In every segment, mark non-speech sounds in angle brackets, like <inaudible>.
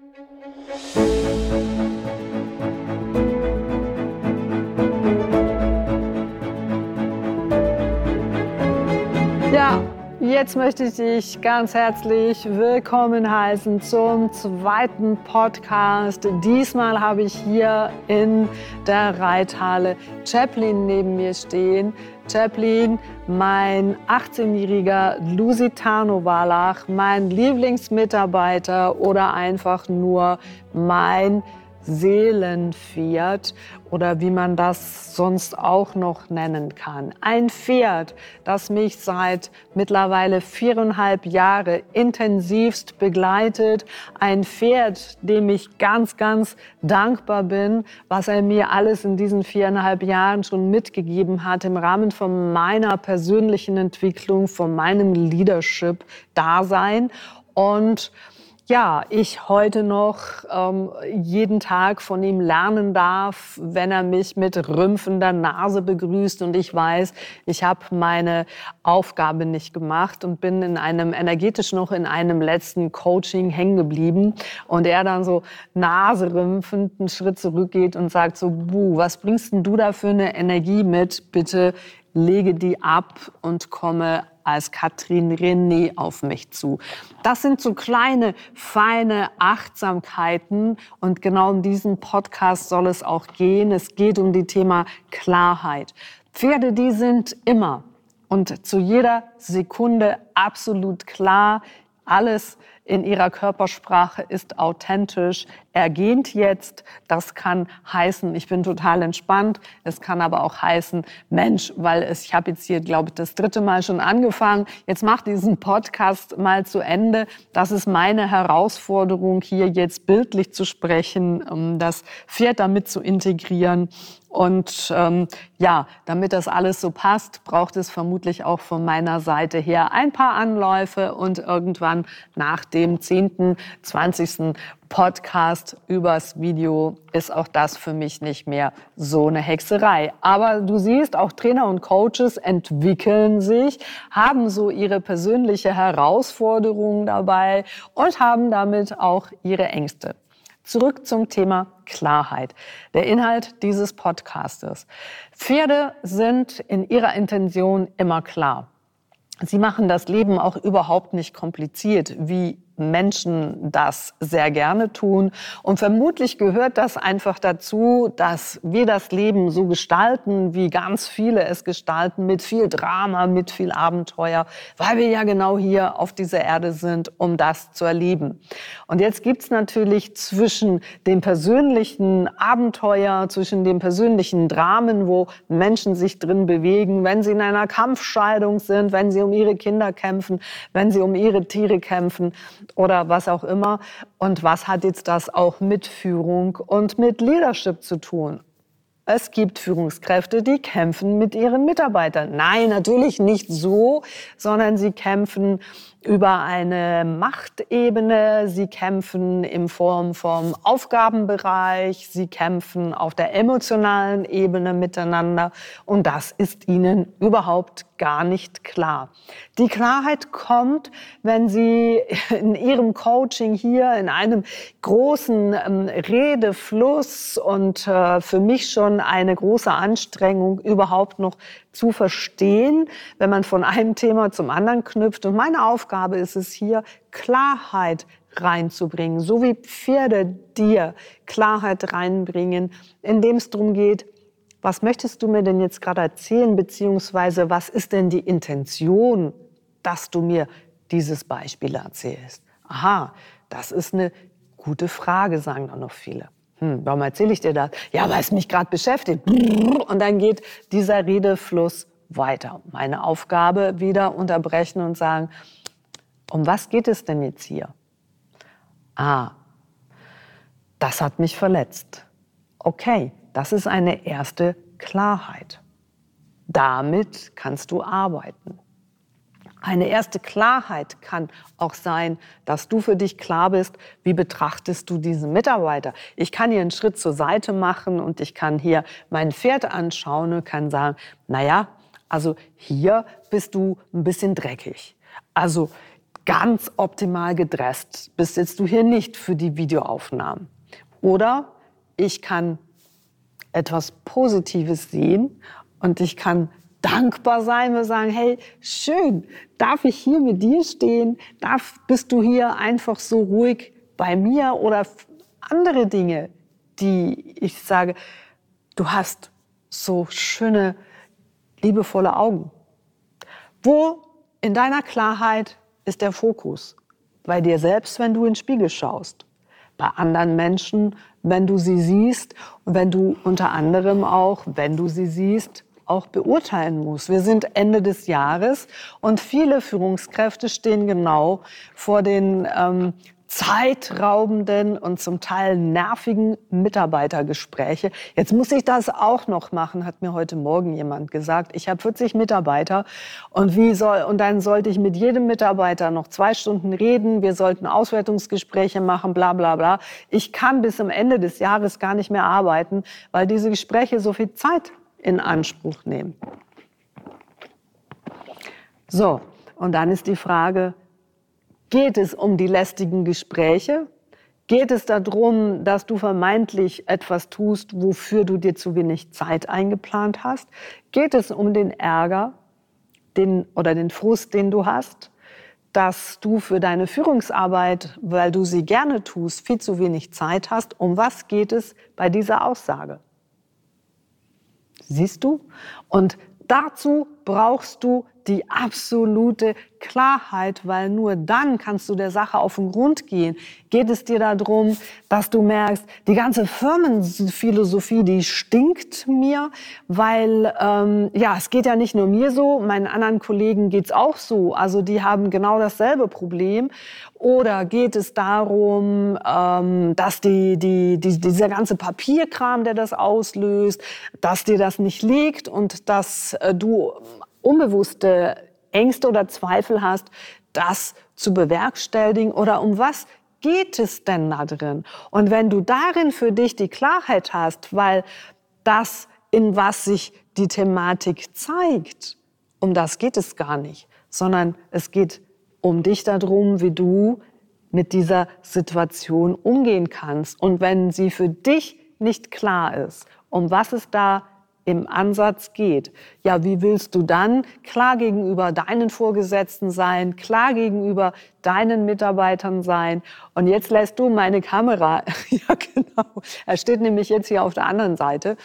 thank you jetzt möchte ich dich ganz herzlich willkommen heißen zum zweiten Podcast. Diesmal habe ich hier in der Reithalle Chaplin neben mir stehen. Chaplin, mein 18-jähriger Lusitano-Wallach, mein Lieblingsmitarbeiter oder einfach nur mein Seelenpferd oder wie man das sonst auch noch nennen kann. Ein Pferd, das mich seit mittlerweile viereinhalb Jahre intensivst begleitet. Ein Pferd, dem ich ganz, ganz dankbar bin, was er mir alles in diesen viereinhalb Jahren schon mitgegeben hat im Rahmen von meiner persönlichen Entwicklung, von meinem Leadership-Dasein. Und ja, ich heute noch ähm, jeden Tag von ihm lernen darf, wenn er mich mit rümpfender Nase begrüßt und ich weiß, ich habe meine Aufgabe nicht gemacht und bin in einem energetisch noch in einem letzten Coaching hängen geblieben und er dann so naserümpfend einen Schritt zurückgeht und sagt so, buh, was bringst denn du da für eine Energie mit? Bitte lege die ab und komme als Katrin René auf mich zu. Das sind so kleine, feine Achtsamkeiten und genau um diesen Podcast soll es auch gehen. Es geht um die Thema Klarheit. Pferde, die sind immer und zu jeder Sekunde absolut klar. Alles in ihrer Körpersprache ist authentisch. Er jetzt. Das kann heißen, ich bin total entspannt. Es kann aber auch heißen, Mensch, weil es, ich habe jetzt hier, glaube ich, das dritte Mal schon angefangen. Jetzt mach diesen Podcast mal zu Ende. Das ist meine Herausforderung, hier jetzt bildlich zu sprechen, das Pferd damit zu integrieren. Und ähm, ja, damit das alles so passt, braucht es vermutlich auch von meiner Seite her ein paar Anläufe und irgendwann nach dem 10., 20. Podcast übers Video ist auch das für mich nicht mehr so eine Hexerei. Aber du siehst, auch Trainer und Coaches entwickeln sich, haben so ihre persönliche Herausforderungen dabei und haben damit auch ihre Ängste. Zurück zum Thema Klarheit. Der Inhalt dieses Podcastes. Pferde sind in ihrer Intention immer klar. Sie machen das Leben auch überhaupt nicht kompliziert, wie Menschen das sehr gerne tun. Und vermutlich gehört das einfach dazu, dass wir das Leben so gestalten, wie ganz viele es gestalten, mit viel Drama, mit viel Abenteuer, weil wir ja genau hier auf dieser Erde sind, um das zu erleben. Und jetzt gibt's natürlich zwischen dem persönlichen Abenteuer, zwischen dem persönlichen Dramen, wo Menschen sich drin bewegen, wenn sie in einer Kampfscheidung sind, wenn sie um ihre Kinder kämpfen, wenn sie um ihre Tiere kämpfen, oder was auch immer. Und was hat jetzt das auch mit Führung und mit Leadership zu tun? Es gibt Führungskräfte, die kämpfen mit ihren Mitarbeitern. Nein, natürlich nicht so, sondern sie kämpfen über eine Machtebene, sie kämpfen in Form vom Aufgabenbereich, sie kämpfen auf der emotionalen Ebene miteinander und das ist ihnen überhaupt gar nicht klar. Die Klarheit kommt, wenn Sie in Ihrem Coaching hier in einem großen ähm, Redefluss und äh, für mich schon eine große Anstrengung überhaupt noch zu verstehen, wenn man von einem Thema zum anderen knüpft. Und meine Aufgabe ist es hier, Klarheit reinzubringen, so wie Pferde dir Klarheit reinbringen, indem es darum geht, was möchtest du mir denn jetzt gerade erzählen, beziehungsweise was ist denn die Intention, dass du mir dieses Beispiel erzählst? Aha, das ist eine gute Frage, sagen dann noch viele. Hm, warum erzähle ich dir das? Ja, weil es mich gerade beschäftigt. Und dann geht dieser Redefluss weiter. Meine Aufgabe wieder unterbrechen und sagen, um was geht es denn jetzt hier? Ah, das hat mich verletzt. Okay, das ist eine erste Klarheit. Damit kannst du arbeiten. Eine erste Klarheit kann auch sein, dass du für dich klar bist, wie betrachtest du diesen Mitarbeiter. Ich kann hier einen Schritt zur Seite machen und ich kann hier mein Pferd anschauen und kann sagen, na ja, also hier bist du ein bisschen dreckig. Also ganz optimal gedresst, bist jetzt du hier nicht für die Videoaufnahmen. Oder ich kann etwas Positives sehen und ich kann dankbar sein und sagen, hey, schön, darf ich hier mit dir stehen? Darf, bist du hier einfach so ruhig bei mir oder andere Dinge, die ich sage, du hast so schöne, liebevolle Augen. Wo in deiner Klarheit ist der Fokus? Bei dir selbst, wenn du in den Spiegel schaust. Bei anderen Menschen, wenn du sie siehst und wenn du unter anderem auch, wenn du sie siehst, auch beurteilen musst. Wir sind Ende des Jahres und viele Führungskräfte stehen genau vor den ähm, zeitraubenden und zum Teil nervigen Mitarbeitergespräche. Jetzt muss ich das auch noch machen, hat mir heute Morgen jemand gesagt. Ich habe 40 Mitarbeiter und wie soll und dann sollte ich mit jedem Mitarbeiter noch zwei Stunden reden. Wir sollten Auswertungsgespräche machen, bla bla bla. Ich kann bis zum Ende des Jahres gar nicht mehr arbeiten, weil diese Gespräche so viel Zeit in Anspruch nehmen. So, und dann ist die Frage, Geht es um die lästigen Gespräche? Geht es darum, dass du vermeintlich etwas tust, wofür du dir zu wenig Zeit eingeplant hast? Geht es um den Ärger den, oder den Frust, den du hast, dass du für deine Führungsarbeit, weil du sie gerne tust, viel zu wenig Zeit hast? Um was geht es bei dieser Aussage? Siehst du? Und dazu brauchst du die absolute Klarheit, weil nur dann kannst du der Sache auf den Grund gehen. Geht es dir darum, dass du merkst, die ganze Firmenphilosophie, die stinkt mir, weil ähm, ja, es geht ja nicht nur mir so, meinen anderen Kollegen geht's auch so. Also die haben genau dasselbe Problem. Oder geht es darum, ähm, dass die, die, die, dieser ganze Papierkram, der das auslöst, dass dir das nicht liegt und dass äh, du unbewusste Ängste oder Zweifel hast, das zu bewerkstelligen oder um was geht es denn da drin? Und wenn du darin für dich die Klarheit hast, weil das, in was sich die Thematik zeigt, um das geht es gar nicht, sondern es geht um dich darum, wie du mit dieser Situation umgehen kannst. Und wenn sie für dich nicht klar ist, um was es da im Ansatz geht. Ja, wie willst du dann klar gegenüber deinen Vorgesetzten sein, klar gegenüber deinen Mitarbeitern sein? Und jetzt lässt du meine Kamera, <laughs> ja genau, er steht nämlich jetzt hier auf der anderen Seite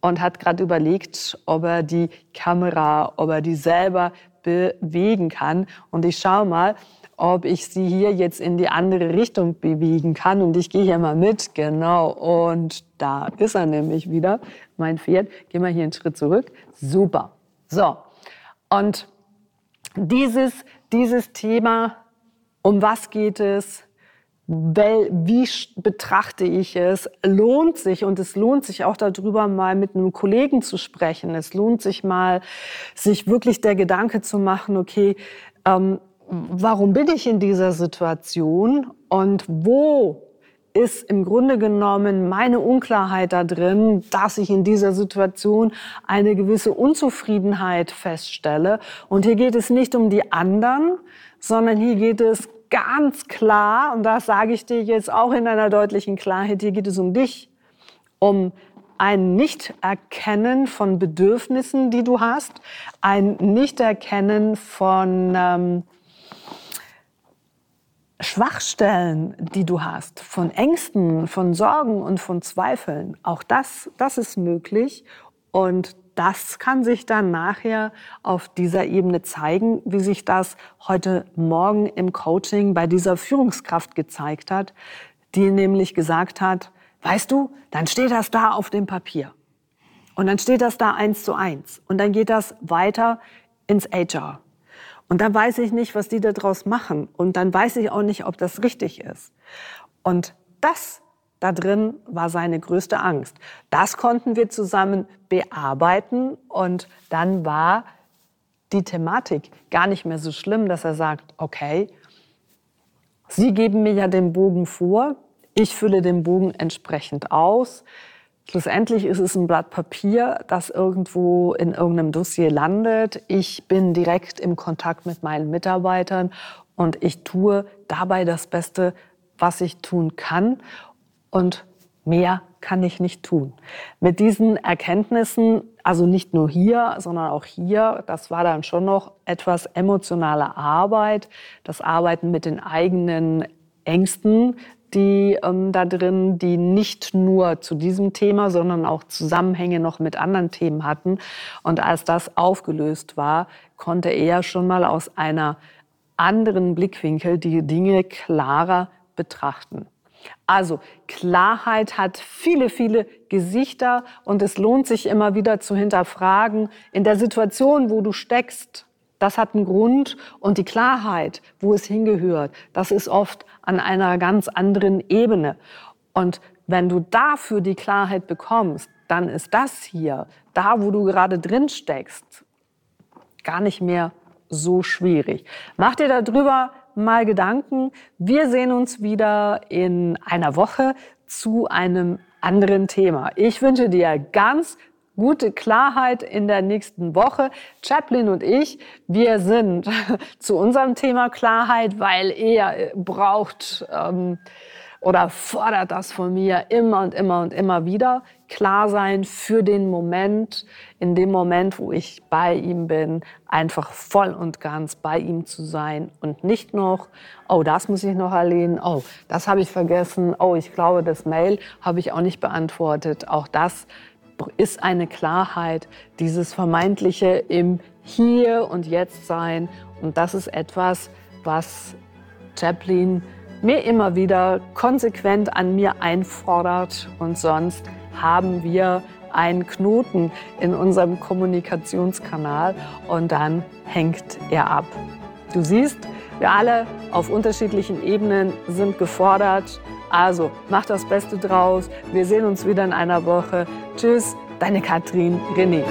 und hat gerade überlegt, ob er die Kamera, ob er die selber bewegen kann. Und ich schaue mal, ob ich sie hier jetzt in die andere Richtung bewegen kann. Und ich gehe hier mal mit, genau. Und da ist er nämlich wieder, mein Pferd. Gehen wir hier einen Schritt zurück. Super. So. Und dieses, dieses Thema, um was geht es? Wie betrachte ich es? Lohnt sich und es lohnt sich auch darüber mal mit einem Kollegen zu sprechen. Es lohnt sich mal, sich wirklich der Gedanke zu machen, okay, ähm, warum bin ich in dieser Situation und wo ist im Grunde genommen meine Unklarheit da drin, dass ich in dieser Situation eine gewisse Unzufriedenheit feststelle. Und hier geht es nicht um die anderen, sondern hier geht es ganz klar, und das sage ich dir jetzt auch in einer deutlichen Klarheit, hier geht es um dich, um ein Nichterkennen von Bedürfnissen, die du hast, ein Nichterkennen von ähm, Schwachstellen, die du hast, von Ängsten, von Sorgen und von Zweifeln, auch das, das ist möglich. Und das kann sich dann nachher auf dieser Ebene zeigen, wie sich das heute Morgen im Coaching bei dieser Führungskraft gezeigt hat, die nämlich gesagt hat, weißt du, dann steht das da auf dem Papier. Und dann steht das da eins zu eins. Und dann geht das weiter ins HR. Und dann weiß ich nicht, was die daraus machen. Und dann weiß ich auch nicht, ob das richtig ist. Und das da drin war seine größte Angst. Das konnten wir zusammen bearbeiten und dann war die Thematik gar nicht mehr so schlimm, dass er sagt, okay, Sie geben mir ja den Bogen vor, ich fülle den Bogen entsprechend aus. Schlussendlich ist es ein Blatt Papier, das irgendwo in irgendeinem Dossier landet. Ich bin direkt im Kontakt mit meinen Mitarbeitern und ich tue dabei das Beste, was ich tun kann und mehr kann ich nicht tun. Mit diesen Erkenntnissen, also nicht nur hier, sondern auch hier, das war dann schon noch etwas emotionale Arbeit, das Arbeiten mit den eigenen Ängsten, die ähm, da drin, die nicht nur zu diesem Thema, sondern auch Zusammenhänge noch mit anderen Themen hatten. Und als das aufgelöst war, konnte er schon mal aus einer anderen Blickwinkel die Dinge klarer betrachten. Also Klarheit hat viele, viele Gesichter und es lohnt sich immer wieder zu hinterfragen, in der Situation, wo du steckst, das hat einen Grund und die Klarheit, wo es hingehört, das ist oft an einer ganz anderen Ebene. Und wenn du dafür die Klarheit bekommst, dann ist das hier, da wo du gerade drin steckst, gar nicht mehr so schwierig. Mach dir darüber mal Gedanken. Wir sehen uns wieder in einer Woche zu einem anderen Thema. Ich wünsche dir ganz gute Klarheit in der nächsten Woche. Chaplin und ich, wir sind <laughs> zu unserem Thema Klarheit, weil er braucht ähm, oder fordert das von mir immer und immer und immer wieder. Klar sein für den Moment, in dem Moment, wo ich bei ihm bin, einfach voll und ganz bei ihm zu sein und nicht noch, oh, das muss ich noch erledigen, oh, das habe ich vergessen, oh, ich glaube, das Mail habe ich auch nicht beantwortet. Auch das ist eine Klarheit, dieses vermeintliche im Hier und Jetzt sein. Und das ist etwas, was Chaplin mir immer wieder konsequent an mir einfordert. Und sonst haben wir einen Knoten in unserem Kommunikationskanal und dann hängt er ab. Du siehst, wir alle auf unterschiedlichen Ebenen sind gefordert. Also mach das Beste draus. Wir sehen uns wieder in einer Woche. Tschüss, deine Katrin René.